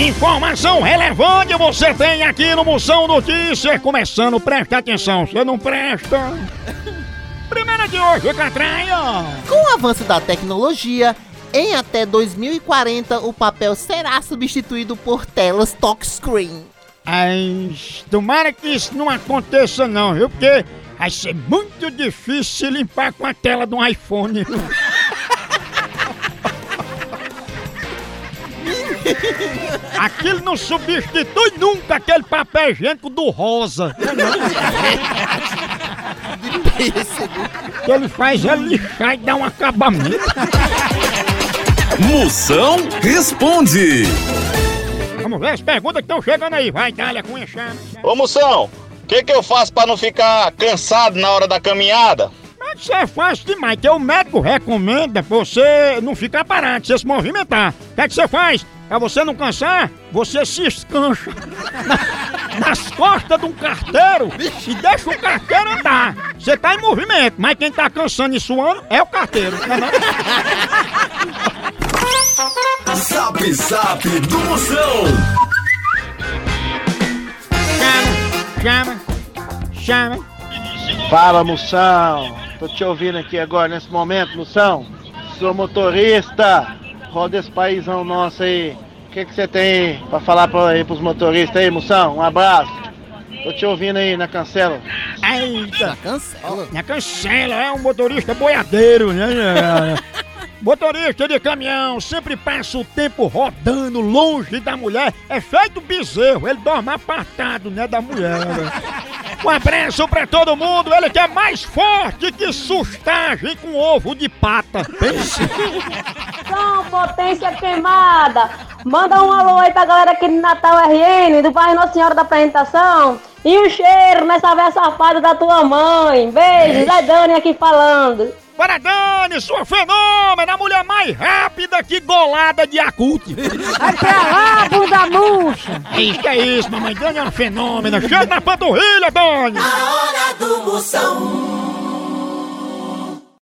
Informação relevante você tem aqui no Moção Notícias. Começando, presta atenção, você não presta. Primeira de hoje, Catraia. Com o avanço da tecnologia, em até 2040 o papel será substituído por telas touchscreen. Ai, tomara que isso não aconteça não, viu? Porque vai ser muito difícil limpar com a tela de um iPhone. Aquilo não substitui nunca aquele papel higiênico do rosa. O que ele faz é lixar e dar um acabamento. Moção responde. Vamos ver as perguntas que estão chegando aí. Vai, Dália, com enxame. Ô Moção, o que, que eu faço pra não ficar cansado na hora da caminhada? Mas Isso é fácil demais, que o médico recomenda você não ficar parado, você se movimentar. O que é que você faz? Pra você não cansar, você se escancha na- nas costas de um carteiro e deixa o carteiro andar. Você tá em movimento, mas quem tá cansando e suando é o carteiro. Não é não? Zap Zap do Moção. Chama, chama, chama. Fala, Moção. Tô te ouvindo aqui agora, nesse momento, Moção. Sou motorista. Roda esse paizão nosso aí. O que que você tem pra falar pra, aí pros motoristas aí, Moção? Um abraço. Tô te ouvindo aí na cancela. Eita, Cancela. na cancela, é um motorista boiadeiro, né? Motorista de caminhão sempre passa o tempo rodando longe da mulher. É feito bezerro, ele dorme apartado, né, da mulher. né? Um abraço pra todo mundo, ele que é mais forte que sustagem com ovo de pata. Pense. São Potência Queimada. Manda um alô aí pra galera aqui do Natal RN, do bairro Nossa Senhora da Apresentação. E um cheiro nessa véia safada da tua mãe. Beijo, Zé Dani aqui falando. Para Dani, sua fenômena, a mulher mais rápida que golada de acute. Vai pra lá, É isso que é isso, mamãe Dani é uma fenômena. Chega na panturrilha, Dani. A hora do Moção.